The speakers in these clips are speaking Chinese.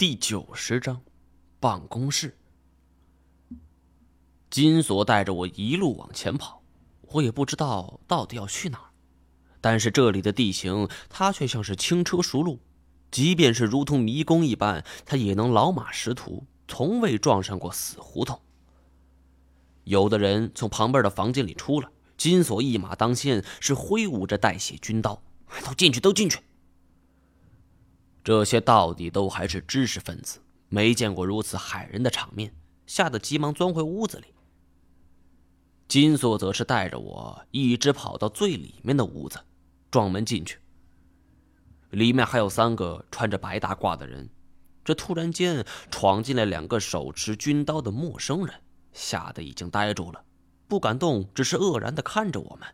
第九十章，办公室。金锁带着我一路往前跑，我也不知道到底要去哪儿，但是这里的地形，他却像是轻车熟路，即便是如同迷宫一般，他也能老马识途，从未撞上过死胡同。有的人从旁边的房间里出来，金锁一马当先，是挥舞着带血军刀，都进去，都进去。这些到底都还是知识分子，没见过如此骇人的场面，吓得急忙钻回屋子里。金锁则是带着我一直跑到最里面的屋子，撞门进去。里面还有三个穿着白大褂的人，这突然间闯进来两个手持军刀的陌生人，吓得已经呆住了，不敢动，只是愕然的看着我们。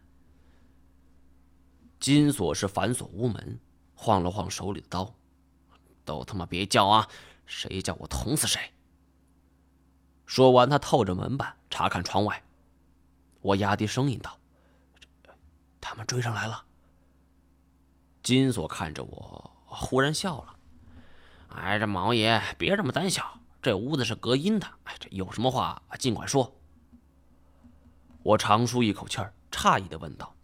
金锁是反锁屋门，晃了晃手里的刀。都他妈别叫啊！谁叫我捅死谁！说完，他透着门板查看窗外。我压低声音道：“他们追上来了。”金锁看着我，忽然笑了：“哎，这毛爷别这么胆小，这屋子是隔音的。哎，这有什么话尽管说。”我长舒一口气儿，诧异的问道：“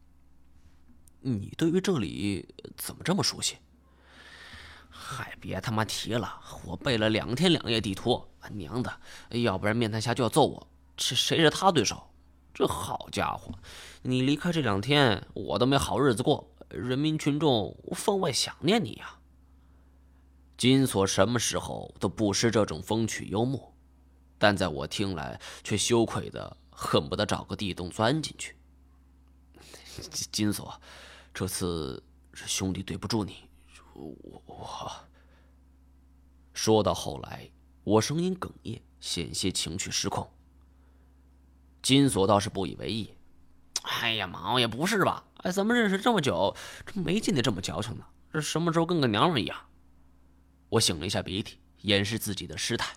你对于这里怎么这么熟悉？”嗨，别他妈提了！我背了两天两夜地图，娘的，要不然面瘫侠就要揍我。这谁是他对手？这好家伙，你离开这两天，我都没好日子过，人民群众分外想念你呀。金锁什么时候都不失这种风趣幽默，但在我听来却羞愧的恨不得找个地洞钻进去。金锁，这次是兄弟对不住你。我我说到后来，我声音哽咽，险些情绪失控。金锁倒是不以为意：“哎呀，毛爷，不是吧？哎，咱们认识这么久，这没见你这么矫情呢。这什么时候跟个娘们一样？”我擤了一下鼻涕，掩饰自己的失态。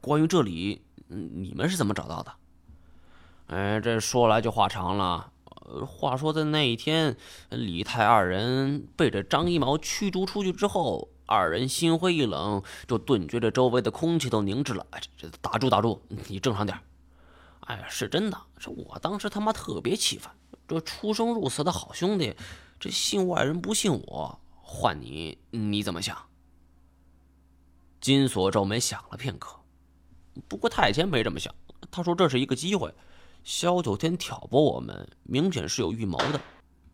关于这里，你们是怎么找到的？哎，这说来就话长了。话说，在那一天，李泰二人被这张一毛驱逐出去之后，二人心灰意冷，就顿觉着周围的空气都凝滞了。哎，这这打住打住，你正常点。哎，是真的，这我当时他妈特别气愤，这出生入死的好兄弟，这信外人不信我，换你你怎么想？金锁皱眉想了片刻，不过太监没这么想，他说这是一个机会。萧九天挑拨我们，明显是有预谋的。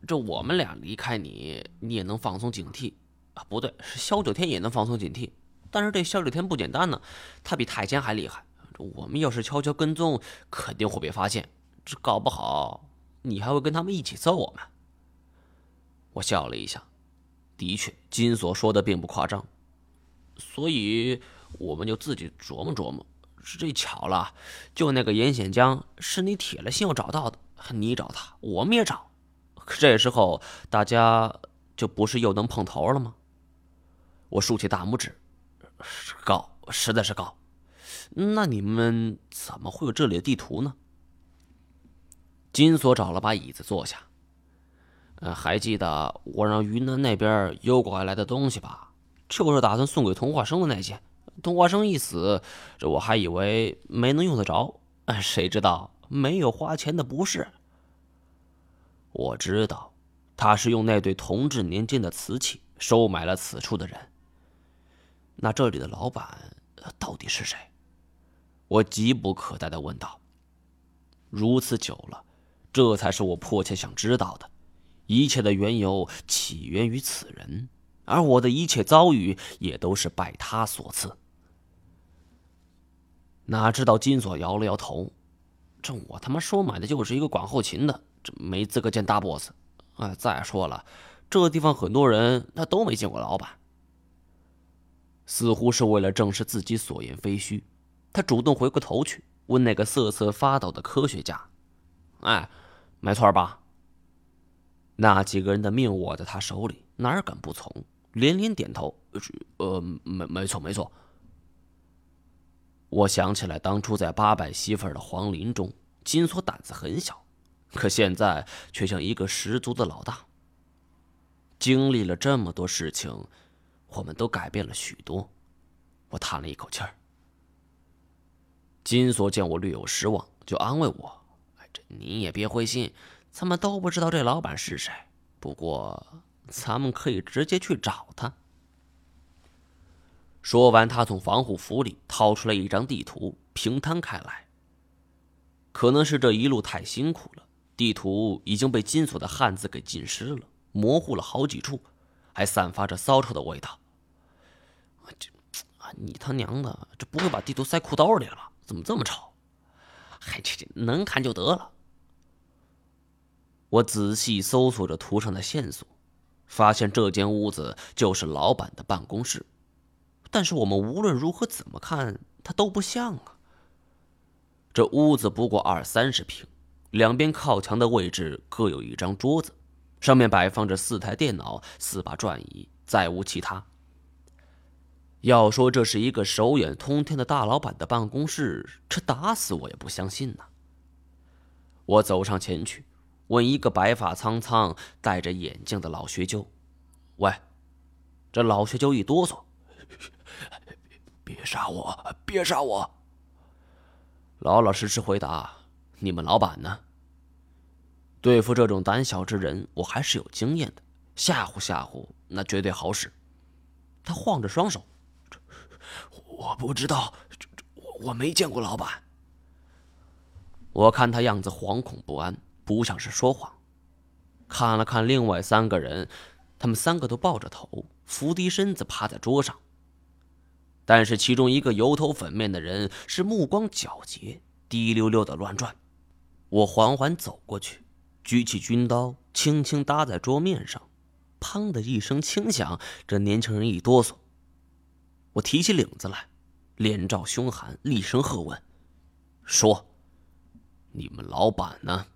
这我们俩离开你，你也能放松警惕啊？不对，是萧九天也能放松警惕。但是这萧九天不简单呢，他比太监还厉害。我们要是悄悄跟踪，肯定会被发现。这搞不好，你还会跟他们一起揍我们。我笑了一下，的确，金锁说的并不夸张。所以，我们就自己琢磨琢磨。是这巧了，就那个严显江是你铁了心要找到的，你找他，我们也找，可这时候大家就不是又能碰头了吗？我竖起大拇指，高，实在是高。那你们怎么会有这里的地图呢？金锁找了把椅子坐下。呃，还记得我让云南那边邮过来的东西吧？就是打算送给童话生的那些。童话生一死，这我还以为没能用得着，谁知道没有花钱的不是。我知道，他是用那对同治年间的瓷器收买了此处的人。那这里的老板到底是谁？我急不可待的问道。如此久了，这才是我迫切想知道的。一切的缘由起源于此人，而我的一切遭遇也都是拜他所赐。哪知道金锁摇了摇头，这我他妈收买的就是一个管后勤的，这没资格见大 boss。哎，再说了，这地方很多人他都没见过老板。似乎是为了证实自己所言非虚，他主动回过头去问那个瑟瑟发抖的科学家：“哎，没错吧？”那几个人的命握在他手里，哪敢不从？连连点头：“呃，没，没错，没错。”我想起来，当初在八百媳妇的皇陵中，金锁胆子很小，可现在却像一个十足的老大。经历了这么多事情，我们都改变了许多。我叹了一口气儿。金锁见我略有失望，就安慰我：“，这你也别灰心，咱们都不知道这老板是谁。不过，咱们可以直接去找他。”说完，他从防护服里掏出来一张地图，平摊开来。可能是这一路太辛苦了，地图已经被金锁的汗渍给浸湿了，模糊了好几处，还散发着骚臭的味道。这，你他娘的，这不会把地图塞裤兜里了吧？怎么这么丑？嗨，这这能看就得了。我仔细搜索着图上的线索，发现这间屋子就是老板的办公室。但是我们无论如何怎么看，它都不像啊。这屋子不过二三十平，两边靠墙的位置各有一张桌子，上面摆放着四台电脑、四把转椅，再无其他。要说这是一个手眼通天的大老板的办公室，这打死我也不相信呐。我走上前去，问一个白发苍苍、戴着眼镜的老学究：“喂。”这老学究一哆嗦。别杀我！别杀我！老老实实回答：“你们老板呢？”对付这种胆小之人，我还是有经验的，吓唬吓唬那绝对好使。他晃着双手：“我不知道，我我没见过老板。”我看他样子惶恐不安，不像是说谎。看了看另外三个人，他们三个都抱着头，伏低身子趴在桌上。但是其中一个油头粉面的人是目光皎洁，滴溜溜的乱转。我缓缓走过去，举起军刀，轻轻搭在桌面上，砰的一声轻响，这年轻人一哆嗦。我提起领子来，脸罩凶寒，厉声喝问：“说，你们老板呢？”